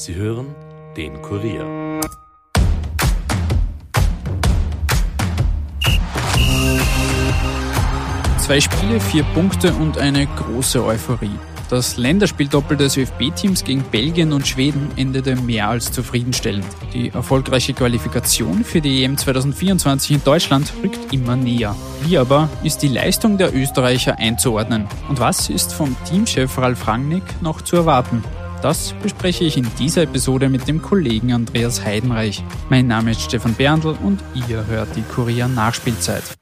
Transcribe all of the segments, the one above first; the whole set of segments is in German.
Sie hören den Kurier. Zwei Spiele, vier Punkte und eine große Euphorie. Das Länderspieldoppel des ÖFB-Teams gegen Belgien und Schweden endete mehr als zufriedenstellend. Die erfolgreiche Qualifikation für die EM 2024 in Deutschland rückt immer näher. Wie aber ist die Leistung der Österreicher einzuordnen? Und was ist vom Teamchef Ralf Rangnick noch zu erwarten? Das bespreche ich in dieser Episode mit dem Kollegen Andreas Heidenreich. Mein Name ist Stefan Berndl und ihr hört die Kurier Nachspielzeit.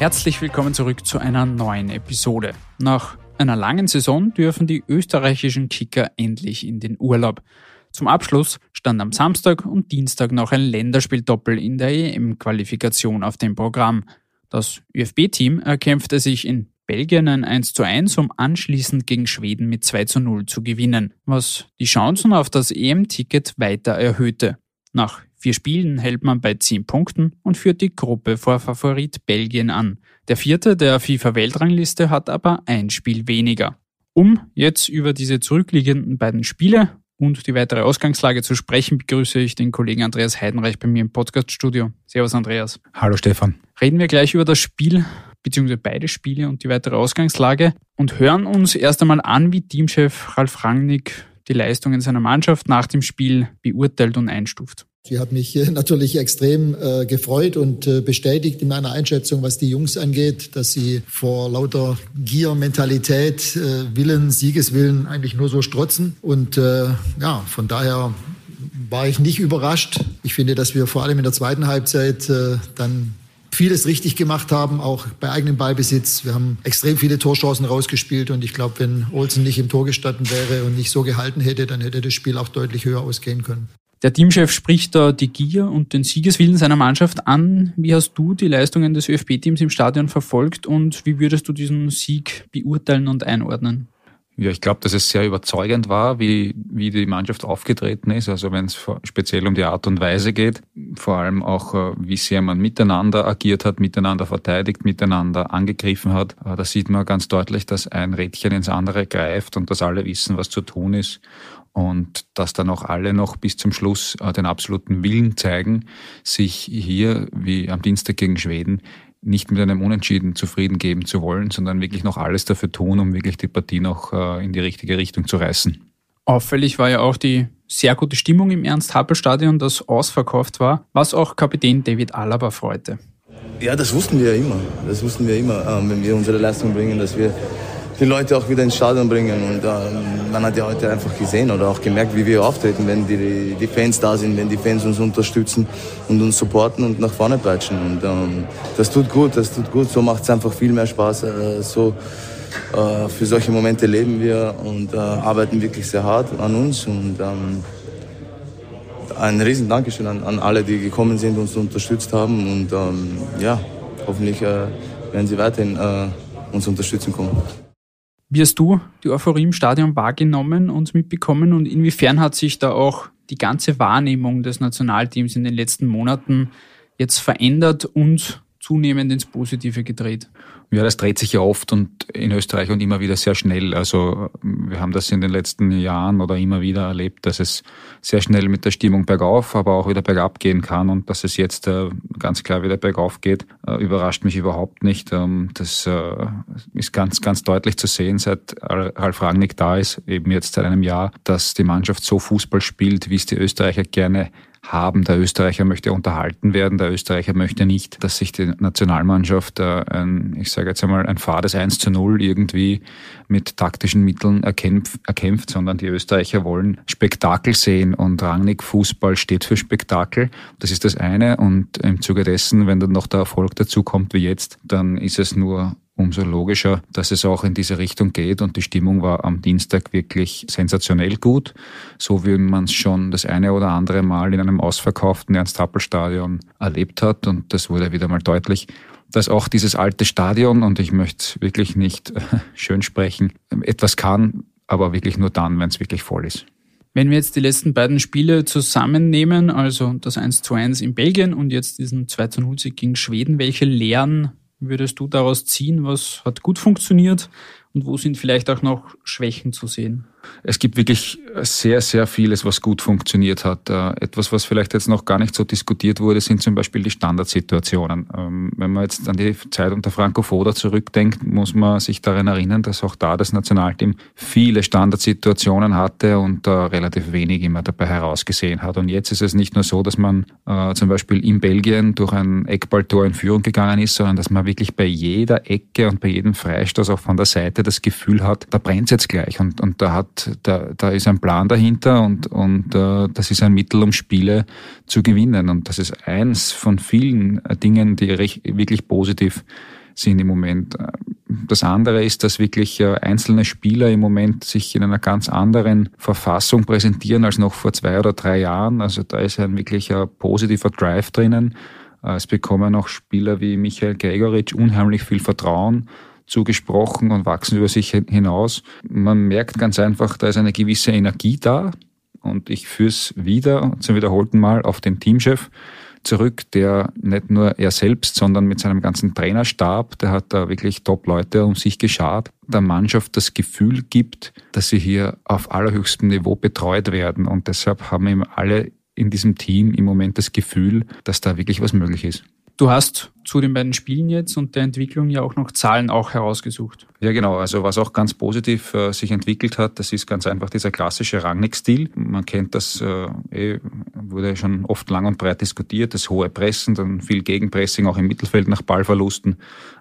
Herzlich willkommen zurück zu einer neuen Episode. Nach einer langen Saison dürfen die österreichischen Kicker endlich in den Urlaub. Zum Abschluss stand am Samstag und Dienstag noch ein Länderspieldoppel in der EM-Qualifikation auf dem Programm. Das ÖFB-Team erkämpfte sich in Belgien ein 1 zu 1, um anschließend gegen Schweden mit 2 zu 0 zu gewinnen, was die Chancen auf das EM-Ticket weiter erhöhte. Nach vier Spielen hält man bei zehn Punkten und führt die Gruppe vor Favorit Belgien an. Der vierte der FIFA-Weltrangliste hat aber ein Spiel weniger. Um jetzt über diese zurückliegenden beiden Spiele und die weitere Ausgangslage zu sprechen, begrüße ich den Kollegen Andreas Heidenreich bei mir im Podcaststudio. Servus Andreas. Hallo Stefan. Reden wir gleich über das Spiel beziehungsweise beide Spiele und die weitere Ausgangslage und hören uns erst einmal an, wie Teamchef Ralf Rangnick die Leistungen seiner Mannschaft nach dem Spiel beurteilt und einstuft. Sie hat mich natürlich extrem äh, gefreut und äh, bestätigt in meiner Einschätzung, was die Jungs angeht, dass sie vor lauter Gier, Mentalität, äh, Willen, Siegeswillen eigentlich nur so strotzen. Und äh, ja, von daher war ich nicht überrascht. Ich finde, dass wir vor allem in der zweiten Halbzeit äh, dann vieles richtig gemacht haben, auch bei eigenem Ballbesitz. Wir haben extrem viele Torchancen rausgespielt und ich glaube, wenn Olsen nicht im Tor gestanden wäre und nicht so gehalten hätte, dann hätte das Spiel auch deutlich höher ausgehen können. Der Teamchef spricht da die Gier und den Siegeswillen seiner Mannschaft an. Wie hast du die Leistungen des ÖFB-Teams im Stadion verfolgt und wie würdest du diesen Sieg beurteilen und einordnen? Ja, ich glaube, dass es sehr überzeugend war, wie, wie die Mannschaft aufgetreten ist. Also wenn es speziell um die Art und Weise geht, vor allem auch, äh, wie sehr man miteinander agiert hat, miteinander verteidigt, miteinander angegriffen hat. Äh, da sieht man ganz deutlich, dass ein Rädchen ins andere greift und dass alle wissen, was zu tun ist und dass dann auch alle noch bis zum Schluss äh, den absoluten Willen zeigen, sich hier, wie am Dienstag gegen Schweden, nicht mit einem Unentschieden zufrieden geben zu wollen, sondern wirklich noch alles dafür tun, um wirklich die Partie noch äh, in die richtige Richtung zu reißen. Auffällig war ja auch die sehr gute Stimmung im Ernst-Happel-Stadion, das ausverkauft war, was auch Kapitän David Alaba freute. Ja, das wussten wir ja immer. Das wussten wir immer, ähm, wenn wir unsere Leistung bringen, dass wir die Leute auch wieder ins Stadion bringen. Und ähm, man hat ja heute einfach gesehen oder auch gemerkt, wie wir auftreten, wenn die, die Fans da sind, wenn die Fans uns unterstützen und uns supporten und nach vorne peitschen. Und ähm, das tut gut, das tut gut. So macht es einfach viel mehr Spaß. Äh, so äh, für solche Momente leben wir und äh, arbeiten wirklich sehr hart an uns. Und ähm, ein riesen Dankeschön an, an alle, die gekommen sind, und uns unterstützt haben. Und ähm, ja, hoffentlich äh, werden sie weiterhin äh, uns unterstützen kommen. Wie hast du die Euphorie im Stadion wahrgenommen und mitbekommen? Und inwiefern hat sich da auch die ganze Wahrnehmung des Nationalteams in den letzten Monaten jetzt verändert und zunehmend ins Positive gedreht? Ja, das dreht sich ja oft und in Österreich und immer wieder sehr schnell. Also wir haben das in den letzten Jahren oder immer wieder erlebt, dass es sehr schnell mit der Stimmung bergauf, aber auch wieder bergab gehen kann und dass es jetzt äh, ganz klar wieder bergauf geht, äh, überrascht mich überhaupt nicht. Ähm, das äh, ist ganz, ganz deutlich zu sehen, seit Ralf Rangnick da ist, eben jetzt seit einem Jahr, dass die Mannschaft so Fußball spielt, wie es die Österreicher gerne haben. Der Österreicher möchte unterhalten werden. Der Österreicher möchte nicht, dass sich die Nationalmannschaft äh, ein, ich sage jetzt einmal, ein fades 1 zu 0 irgendwie mit taktischen Mitteln erkämpft, erkämpft, sondern die Österreicher wollen Spektakel sehen und Rangnick Fußball steht für Spektakel. Das ist das eine und im Zuge dessen, wenn dann noch der Erfolg dazu kommt wie jetzt, dann ist es nur umso logischer, dass es auch in diese Richtung geht. Und die Stimmung war am Dienstag wirklich sensationell gut, so wie man es schon das eine oder andere Mal in einem ausverkauften Ernst-Happel-Stadion erlebt hat. Und das wurde wieder mal deutlich, dass auch dieses alte Stadion, und ich möchte wirklich nicht schön sprechen, etwas kann, aber wirklich nur dann, wenn es wirklich voll ist. Wenn wir jetzt die letzten beiden Spiele zusammennehmen, also das 1 zu 1 in Belgien und jetzt diesen 2 zu 0 Sieg gegen Schweden, welche Lehren würdest du daraus ziehen? Was hat gut funktioniert und wo sind vielleicht auch noch Schwächen zu sehen? Es gibt wirklich sehr, sehr vieles, was gut funktioniert hat. Äh, etwas, was vielleicht jetzt noch gar nicht so diskutiert wurde, sind zum Beispiel die Standardsituationen. Ähm, wenn man jetzt an die Zeit unter Franco Foda zurückdenkt, muss man sich daran erinnern, dass auch da das Nationalteam viele Standardsituationen hatte und relativ wenig immer dabei herausgesehen hat. Und jetzt ist es nicht nur so, dass man äh, zum Beispiel in Belgien durch ein Eckballtor in Führung gegangen ist, sondern dass man wirklich bei jeder Ecke und bei jedem Freistoß auch von der Seite das Gefühl hat, da brennt es jetzt gleich und, und da hat da, da ist ein Plan dahinter und, und äh, das ist ein Mittel, um Spiele zu gewinnen. Und das ist eins von vielen äh, Dingen, die recht, wirklich positiv sind im Moment. Das andere ist, dass wirklich äh, einzelne Spieler im Moment sich in einer ganz anderen Verfassung präsentieren als noch vor zwei oder drei Jahren. Also da ist ein wirklicher positiver Drive drinnen. Äh, es bekommen auch Spieler wie Michael Gregoritsch unheimlich viel Vertrauen zugesprochen und wachsen über sich hinaus. Man merkt ganz einfach, da ist eine gewisse Energie da. Und ich führe es wieder zum wiederholten Mal auf den Teamchef zurück, der nicht nur er selbst, sondern mit seinem ganzen Trainerstab, der hat da wirklich Top-Leute um sich geschart, der Mannschaft das Gefühl gibt, dass sie hier auf allerhöchstem Niveau betreut werden. Und deshalb haben eben alle in diesem Team im Moment das Gefühl, dass da wirklich was möglich ist. Du hast zu den beiden Spielen jetzt und der Entwicklung ja auch noch Zahlen auch herausgesucht. Ja, genau. Also was auch ganz positiv äh, sich entwickelt hat, das ist ganz einfach dieser klassische Rangnick-Stil. Man kennt das, äh, eh, wurde schon oft lang und breit diskutiert, das hohe Pressen, dann viel Gegenpressing auch im Mittelfeld nach Ballverlusten.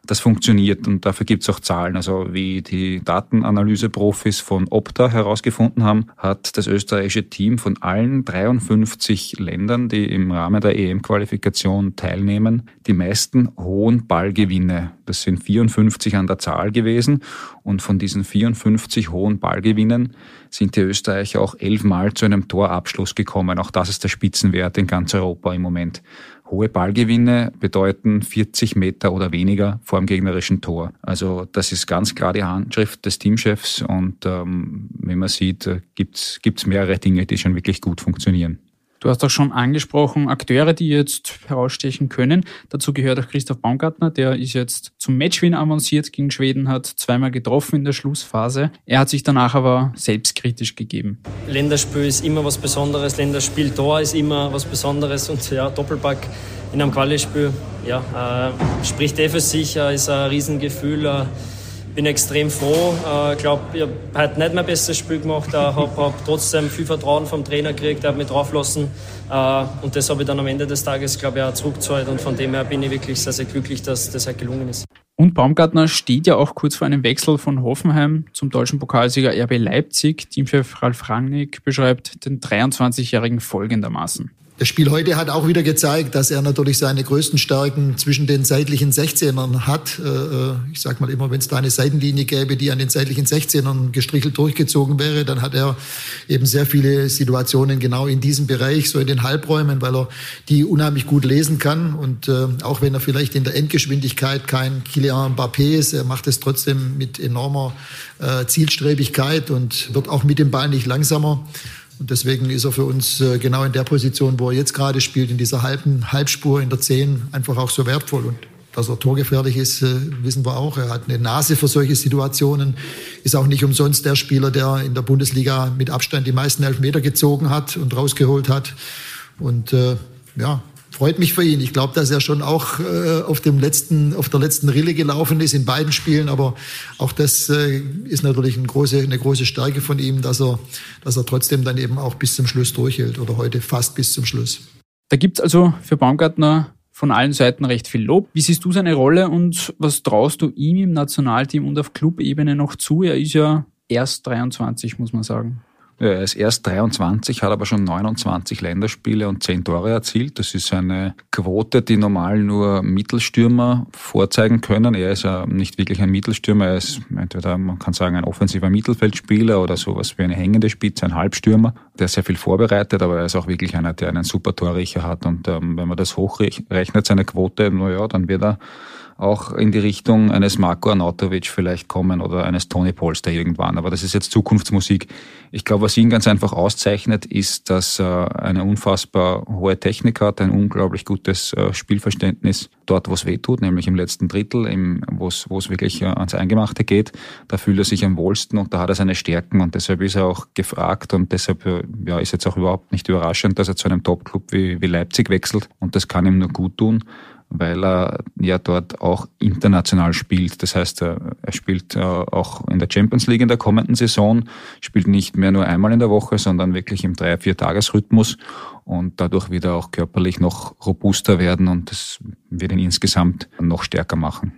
Das funktioniert und dafür gibt es auch Zahlen. Also wie die Datenanalyse-Profis von Opta herausgefunden haben, hat das österreichische Team von allen 53 Ländern, die im Rahmen der EM-Qualifikation teilnehmen, die meisten hohen Ballgewinne. Das sind 54 an der Zahl gewesen gewesen. Und von diesen 54 hohen Ballgewinnen sind die Österreicher auch elfmal zu einem Torabschluss gekommen. Auch das ist der Spitzenwert in ganz Europa im Moment. Hohe Ballgewinne bedeuten 40 Meter oder weniger vor dem gegnerischen Tor. Also das ist ganz klar die Handschrift des Teamchefs und ähm, wie man sieht, äh, gibt es mehrere Dinge, die schon wirklich gut funktionieren. Du hast auch schon angesprochen, Akteure, die jetzt herausstechen können. Dazu gehört auch Christoph Baumgartner, der ist jetzt zum Matchwin avanciert gegen Schweden, hat zweimal getroffen in der Schlussphase. Er hat sich danach aber selbstkritisch gegeben. Länderspiel ist immer was Besonderes, Länderspiel Tor ist immer was Besonderes und ja, Doppelpack in einem Qualispiel, ja, äh, spricht eh für sich, äh, ist ein Riesengefühl. Äh, bin extrem froh. Ich äh, glaube, ich habe heute nicht mein bestes Spiel gemacht, habe hab trotzdem viel Vertrauen vom Trainer gekriegt, er hat mich draufgelassen. Äh, und das habe ich dann am Ende des Tages, glaube ich, auch zurückgezahlt. Und von dem her bin ich wirklich sehr, sehr glücklich, dass das halt gelungen ist. Und Baumgartner steht ja auch kurz vor einem Wechsel von Hoffenheim zum deutschen Pokalsieger RB Leipzig. Teamchef Ralf Rangnick beschreibt den 23-Jährigen folgendermaßen. Das Spiel heute hat auch wieder gezeigt, dass er natürlich seine größten Stärken zwischen den seitlichen 16ern hat. Äh, äh, ich sage mal immer, wenn es da eine Seitenlinie gäbe, die an den seitlichen 16ern gestrichelt durchgezogen wäre, dann hat er eben sehr viele Situationen genau in diesem Bereich, so in den Halbräumen, weil er die unheimlich gut lesen kann. Und äh, auch wenn er vielleicht in der Endgeschwindigkeit kein Kylian Mbappé ist, er macht es trotzdem mit enormer Zielstrebigkeit und wird auch mit dem Ball nicht langsamer. Und deswegen ist er für uns äh, genau in der Position, wo er jetzt gerade spielt, in dieser halben Halbspur in der Zehn, einfach auch so wertvoll. Und dass er torgefährlich ist, äh, wissen wir auch. Er hat eine Nase für solche Situationen, ist auch nicht umsonst der Spieler, der in der Bundesliga mit Abstand die meisten Elfmeter gezogen hat und rausgeholt hat. Und äh, ja, freut mich für ihn. Ich glaube, dass er schon auch äh, auf dem letzten, auf der letzten Rille gelaufen ist in beiden Spielen. Aber auch das äh, ist natürlich eine große, eine große Stärke von ihm, dass er, dass er trotzdem dann eben auch bis zum Schluss durchhält oder heute fast bis zum Schluss. Da gibt's also für Baumgartner von allen Seiten recht viel Lob. Wie siehst du seine Rolle und was traust du ihm im Nationalteam und auf Clubebene noch zu? Er ist ja erst 23, muss man sagen. Er ist erst 23, hat aber schon 29 Länderspiele und 10 Tore erzielt. Das ist eine Quote, die normal nur Mittelstürmer vorzeigen können. Er ist ja nicht wirklich ein Mittelstürmer. Er ist entweder, man kann sagen, ein offensiver Mittelfeldspieler oder sowas wie eine hängende Spitze, ein Halbstürmer. der sehr viel vorbereitet, aber er ist auch wirklich einer, der einen super Torriecher hat. Und ähm, wenn man das hochrechnet, seine Quote, naja, dann wird er auch in die Richtung eines Marco Arnautovic vielleicht kommen oder eines Tony Polster irgendwann. Aber das ist jetzt Zukunftsmusik. Ich glaube, was ihn ganz einfach auszeichnet, ist, dass er eine unfassbar hohe Technik hat, ein unglaublich gutes äh, Spielverständnis dort, wo es weh tut, nämlich im letzten Drittel, wo es wirklich äh, ans Eingemachte geht. Da fühlt er sich am wohlsten und da hat er seine Stärken und deshalb ist er auch gefragt und deshalb äh, ja, ist jetzt auch überhaupt nicht überraschend, dass er zu einem Top-Club wie, wie Leipzig wechselt und das kann ihm nur gut tun weil er ja dort auch international spielt. Das heißt, er, spielt äh, auch in der Champions League in der kommenden Saison, spielt nicht mehr nur einmal in der Woche, sondern wirklich im drei-, vier Tagesrhythmus und dadurch wird er auch körperlich noch robuster werden und das wird ihn insgesamt noch stärker machen.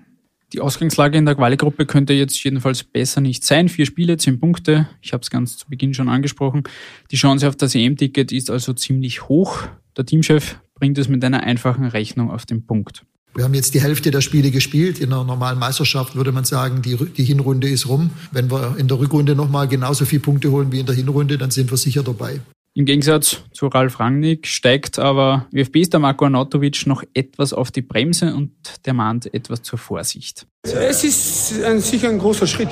Die Ausgangslage in der Quali-Gruppe könnte jetzt jedenfalls besser nicht sein. Vier Spiele, zehn Punkte. Ich habe es ganz zu Beginn schon angesprochen. Die Chance auf das EM-Ticket ist also ziemlich hoch. Der Teamchef bringt es mit einer einfachen Rechnung auf den Punkt. Wir haben jetzt die Hälfte der Spiele gespielt. In einer normalen Meisterschaft würde man sagen, die, die Hinrunde ist rum. Wenn wir in der Rückrunde nochmal genauso viele Punkte holen wie in der Hinrunde, dann sind wir sicher dabei. Im Gegensatz zu Ralf Rangnick steigt aber ÖFB-Star Marco Arnautovic noch etwas auf die Bremse und der mahnt etwas zur Vorsicht. Es ist ein, sicher ein großer Schritt.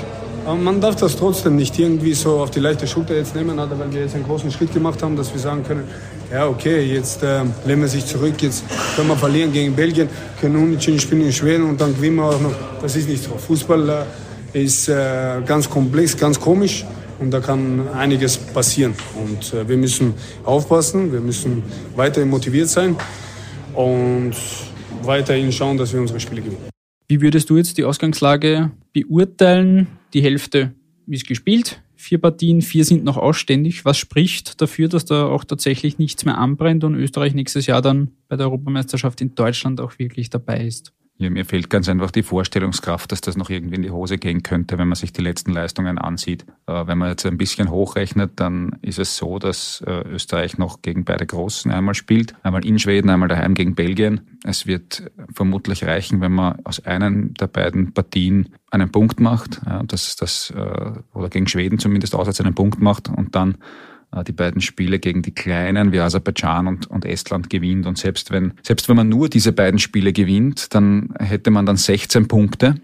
Aber man darf das trotzdem nicht irgendwie so auf die leichte Schulter jetzt nehmen, weil wir jetzt einen großen Schritt gemacht haben, dass wir sagen können, ja okay, jetzt äh, lehnen wir sich zurück, jetzt können wir verlieren gegen Belgien, können unentschieden spielen in Schweden und dann gewinnen wir auch noch. Das ist nicht so. Fußball äh, ist äh, ganz komplex, ganz komisch und da kann einiges passieren. Und äh, wir müssen aufpassen, wir müssen weiterhin motiviert sein und weiterhin schauen, dass wir unsere Spiele gewinnen. Wie würdest du jetzt die Ausgangslage beurteilen? Die Hälfte ist gespielt, vier Partien, vier sind noch ausständig. Was spricht dafür, dass da auch tatsächlich nichts mehr anbrennt und Österreich nächstes Jahr dann bei der Europameisterschaft in Deutschland auch wirklich dabei ist? Ja, mir fehlt ganz einfach die Vorstellungskraft, dass das noch irgendwie in die Hose gehen könnte, wenn man sich die letzten Leistungen ansieht. Äh, wenn man jetzt ein bisschen hochrechnet, dann ist es so, dass äh, Österreich noch gegen beide Großen einmal spielt. Einmal in Schweden, einmal daheim gegen Belgien. Es wird vermutlich reichen, wenn man aus einem der beiden Partien einen Punkt macht, dass das, äh, oder gegen Schweden zumindest auswärts einen Punkt macht und dann äh, die beiden Spiele gegen die Kleinen wie Aserbaidschan und, und Estland gewinnt. Und selbst wenn, selbst wenn man nur diese beiden Spiele gewinnt, dann hätte man dann 16 Punkte,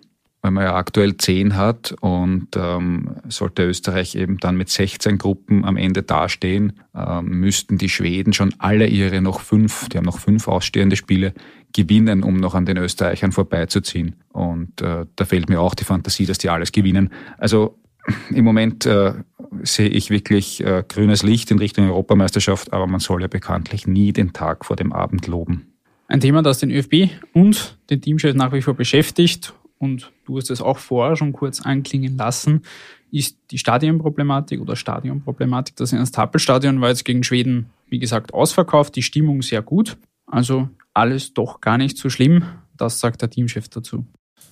weil man ja aktuell 10 hat und ähm, sollte Österreich eben dann mit 16 Gruppen am Ende dastehen, ähm, müssten die Schweden schon alle ihre noch fünf, die haben noch fünf ausstehende Spiele, gewinnen, um noch an den Österreichern vorbeizuziehen. Und äh, da fehlt mir auch die Fantasie, dass die alles gewinnen. Also im Moment äh, sehe ich wirklich äh, grünes Licht in Richtung Europameisterschaft, aber man soll ja bekanntlich nie den Tag vor dem Abend loben. Ein Thema, das den ÖFB und den Teamchef nach wie vor beschäftigt, und du hast es auch vorher schon kurz anklingen lassen, ist die Stadionproblematik oder Stadionproblematik. Das Ernst-Happel-Stadion war jetzt gegen Schweden, wie gesagt, ausverkauft, die Stimmung sehr gut. Also alles doch gar nicht so schlimm. Das sagt der Teamchef dazu.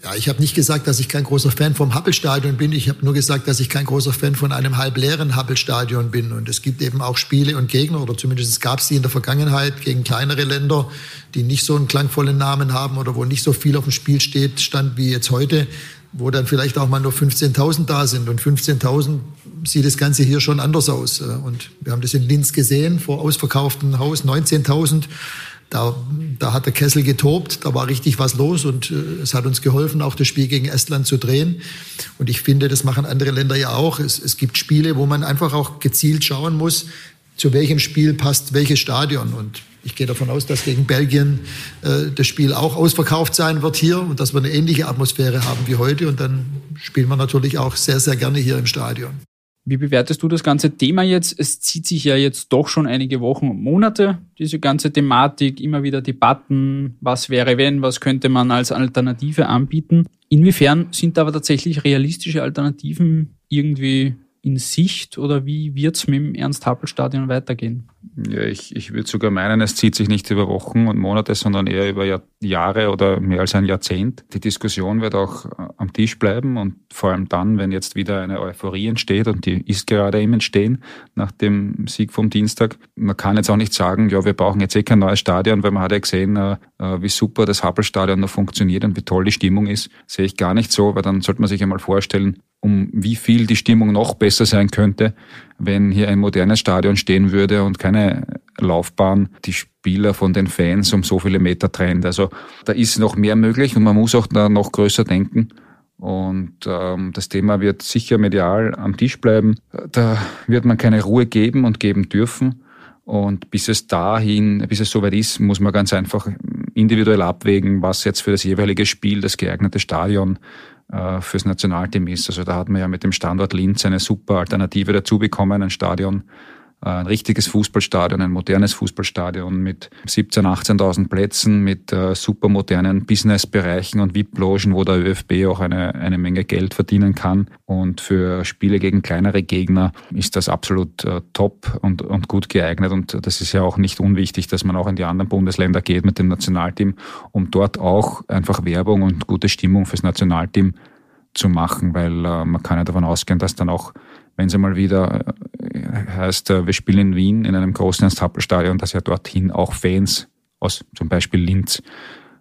Ja, ich habe nicht gesagt, dass ich kein großer Fan vom Happelstadion bin. Ich habe nur gesagt, dass ich kein großer Fan von einem halbleeren Happelstadion bin. Und es gibt eben auch Spiele und Gegner, oder zumindest gab es die in der Vergangenheit gegen kleinere Länder, die nicht so einen klangvollen Namen haben oder wo nicht so viel auf dem Spiel steht, stand wie jetzt heute, wo dann vielleicht auch mal nur 15.000 da sind. Und 15.000 sieht das Ganze hier schon anders aus. Und wir haben das in Linz gesehen, vor ausverkauftem Haus 19.000. Da, da hat der Kessel getobt, da war richtig was los und äh, es hat uns geholfen, auch das Spiel gegen Estland zu drehen. Und ich finde, das machen andere Länder ja auch. Es, es gibt Spiele, wo man einfach auch gezielt schauen muss, zu welchem Spiel passt welches Stadion. Und ich gehe davon aus, dass gegen Belgien äh, das Spiel auch ausverkauft sein wird hier und dass wir eine ähnliche Atmosphäre haben wie heute. Und dann spielen wir natürlich auch sehr, sehr gerne hier im Stadion. Wie bewertest du das ganze Thema jetzt? Es zieht sich ja jetzt doch schon einige Wochen und Monate, diese ganze Thematik, immer wieder Debatten, was wäre wenn, was könnte man als Alternative anbieten. Inwiefern sind aber tatsächlich realistische Alternativen irgendwie in Sicht oder wie wird es mit dem Ernst-Happel-Stadion weitergehen? Ja, ich, ich würde sogar meinen, es zieht sich nicht über Wochen und Monate, sondern eher über Jahr, Jahre oder mehr als ein Jahrzehnt. Die Diskussion wird auch äh, am Tisch bleiben und vor allem dann, wenn jetzt wieder eine Euphorie entsteht und die ist gerade im Entstehen nach dem Sieg vom Dienstag. Man kann jetzt auch nicht sagen, ja, wir brauchen jetzt eh kein neues Stadion, weil man hat ja gesehen, äh, äh, wie super das Happel-Stadion noch funktioniert und wie toll die Stimmung ist. Sehe ich gar nicht so, weil dann sollte man sich einmal vorstellen, um wie viel die Stimmung noch besser sein könnte, wenn hier ein modernes Stadion stehen würde und keine Laufbahn die Spieler von den Fans um so viele Meter trennt. Also da ist noch mehr möglich und man muss auch da noch größer denken. Und ähm, das Thema wird sicher medial am Tisch bleiben. Da wird man keine Ruhe geben und geben dürfen. Und bis es dahin, bis es soweit ist, muss man ganz einfach individuell abwägen, was jetzt für das jeweilige Spiel das geeignete Stadion äh, fürs Nationalteam ist. Also da hat man ja mit dem Standort Linz eine super Alternative dazu bekommen, ein Stadion, ein richtiges Fußballstadion, ein modernes Fußballstadion mit 17.000, 18.000 Plätzen, mit äh, super modernen Businessbereichen und VIP-Logen, wo der ÖFB auch eine, eine Menge Geld verdienen kann. Und für Spiele gegen kleinere Gegner ist das absolut äh, top und, und gut geeignet. Und das ist ja auch nicht unwichtig, dass man auch in die anderen Bundesländer geht mit dem Nationalteam, um dort auch einfach Werbung und gute Stimmung fürs Nationalteam zu machen, weil äh, man kann ja davon ausgehen, dass dann auch wenn es einmal wieder äh, heißt, äh, wir spielen in Wien in einem großen Ernst-Happel-Stadion, dass ja dorthin auch Fans aus zum Beispiel Linz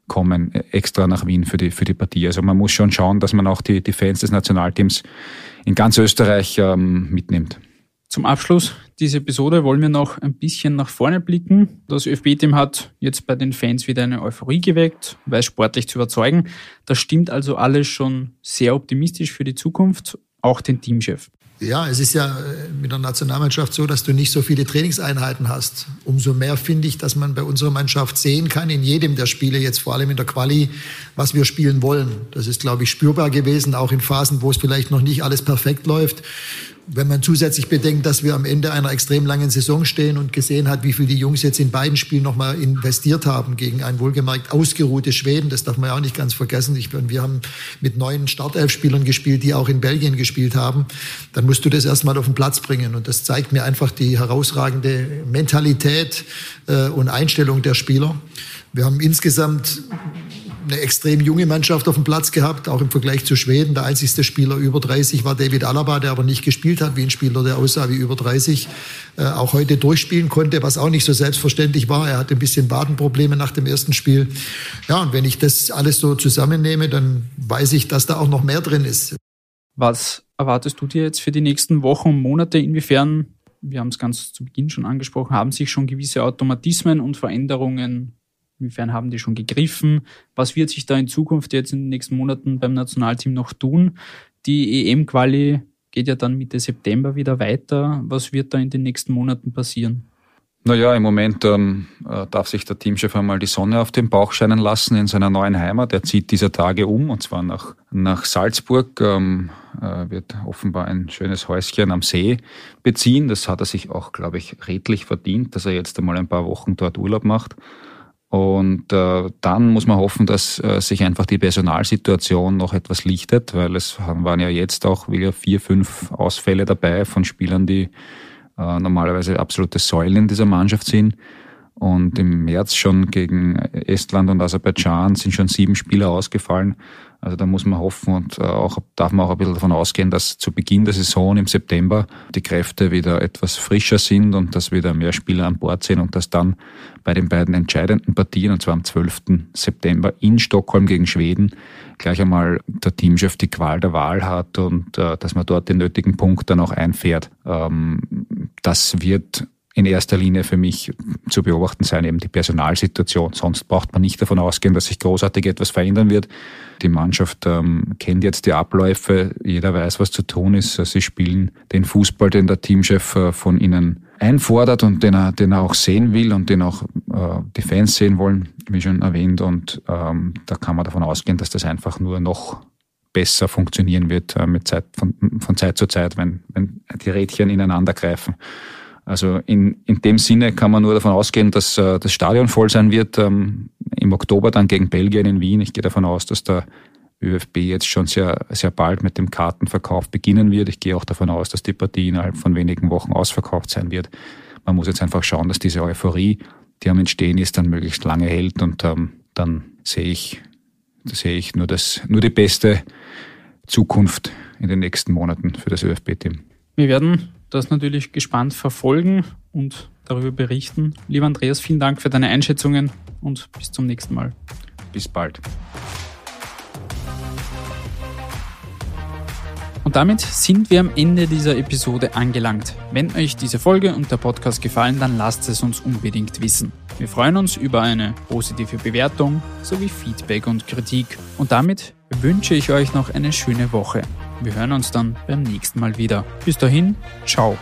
kommen, äh, extra nach Wien für die, für die Partie. Also man muss schon schauen, dass man auch die, die Fans des Nationalteams in ganz Österreich ähm, mitnimmt. Zum Abschluss dieser Episode wollen wir noch ein bisschen nach vorne blicken. Das ÖFB-Team hat jetzt bei den Fans wieder eine Euphorie geweckt, weiß sportlich zu überzeugen. Das stimmt also alles schon sehr optimistisch für die Zukunft, auch den Teamchef. Ja, es ist ja äh, mit der Nationalmannschaft so, dass du nicht so viele Trainingseinheiten hast. Umso mehr finde ich, dass man bei unserer Mannschaft sehen kann, in jedem der Spiele, jetzt vor allem in der Quali, was wir spielen wollen. Das ist, glaube ich, spürbar gewesen, auch in Phasen, wo es vielleicht noch nicht alles perfekt läuft wenn man zusätzlich bedenkt, dass wir am Ende einer extrem langen Saison stehen und gesehen hat, wie viel die Jungs jetzt in beiden Spielen nochmal investiert haben gegen ein wohlgemerkt ausgeruhtes Schweden, das darf man ja auch nicht ganz vergessen. Ich, wir haben mit neun Startelf-Spielern gespielt, die auch in Belgien gespielt haben. Dann musst du das erstmal auf den Platz bringen. Und das zeigt mir einfach die herausragende Mentalität äh, und Einstellung der Spieler. Wir haben insgesamt eine extrem junge Mannschaft auf dem Platz gehabt, auch im Vergleich zu Schweden. Der einzigste Spieler über 30 war David Alaba, der aber nicht gespielt hat, wie ein Spieler, der aussah wie über 30, äh, auch heute durchspielen konnte, was auch nicht so selbstverständlich war. Er hatte ein bisschen Wadenprobleme nach dem ersten Spiel. Ja, und wenn ich das alles so zusammennehme, dann weiß ich, dass da auch noch mehr drin ist. Was erwartest du dir jetzt für die nächsten Wochen und Monate? Inwiefern, wir haben es ganz zu Beginn schon angesprochen, haben sich schon gewisse Automatismen und Veränderungen Inwiefern haben die schon gegriffen? Was wird sich da in Zukunft jetzt in den nächsten Monaten beim Nationalteam noch tun? Die EM-Quali geht ja dann Mitte September wieder weiter. Was wird da in den nächsten Monaten passieren? Naja, im Moment ähm, äh, darf sich der Teamchef einmal die Sonne auf den Bauch scheinen lassen in seiner neuen Heimat. Er zieht dieser Tage um und zwar nach, nach Salzburg. Ähm, äh, wird offenbar ein schönes Häuschen am See beziehen. Das hat er sich auch, glaube ich, redlich verdient, dass er jetzt einmal ein paar Wochen dort Urlaub macht. Und äh, dann muss man hoffen, dass äh, sich einfach die Personalsituation noch etwas lichtet, weil es waren ja jetzt auch wieder vier, fünf Ausfälle dabei von Spielern, die normalerweise absolute Säulen dieser Mannschaft sind. Und im März schon gegen Estland und Aserbaidschan sind schon sieben Spieler ausgefallen. Also da muss man hoffen und äh, auch darf man auch ein bisschen davon ausgehen, dass zu Beginn der Saison im September die Kräfte wieder etwas frischer sind und dass wieder mehr Spieler an Bord sind und dass dann bei den beiden entscheidenden Partien, und zwar am 12. September in Stockholm gegen Schweden, gleich einmal der Teamchef die Qual der Wahl hat und äh, dass man dort den nötigen Punkt dann auch einfährt. Ähm, das wird in erster Linie für mich zu beobachten sein, eben die Personalsituation. Sonst braucht man nicht davon ausgehen, dass sich großartig etwas verändern wird. Die Mannschaft ähm, kennt jetzt die Abläufe, jeder weiß, was zu tun ist. Sie spielen den Fußball, den der Teamchef äh, von ihnen einfordert und den er, den er auch sehen will und den auch äh, die Fans sehen wollen, wie schon erwähnt. Und ähm, da kann man davon ausgehen, dass das einfach nur noch besser funktionieren wird äh, mit Zeit, von, von Zeit zu Zeit, wenn, wenn die Rädchen ineinander greifen. Also in, in dem Sinne kann man nur davon ausgehen, dass äh, das Stadion voll sein wird ähm, im Oktober dann gegen Belgien in Wien. Ich gehe davon aus, dass der ÖFB jetzt schon sehr, sehr bald mit dem Kartenverkauf beginnen wird. Ich gehe auch davon aus, dass die Partie innerhalb von wenigen Wochen ausverkauft sein wird. Man muss jetzt einfach schauen, dass diese Euphorie, die am Entstehen ist, dann möglichst lange hält und ähm, dann sehe ich, sehe ich nur, das, nur die beste Zukunft in den nächsten Monaten für das ÖFB-Team. Wir werden das natürlich gespannt verfolgen und darüber berichten. Lieber Andreas, vielen Dank für deine Einschätzungen und bis zum nächsten Mal. Bis bald. Und damit sind wir am Ende dieser Episode angelangt. Wenn euch diese Folge und der Podcast gefallen, dann lasst es uns unbedingt wissen. Wir freuen uns über eine positive Bewertung sowie Feedback und Kritik. Und damit wünsche ich euch noch eine schöne Woche. Wir hören uns dann beim nächsten Mal wieder. Bis dahin, ciao.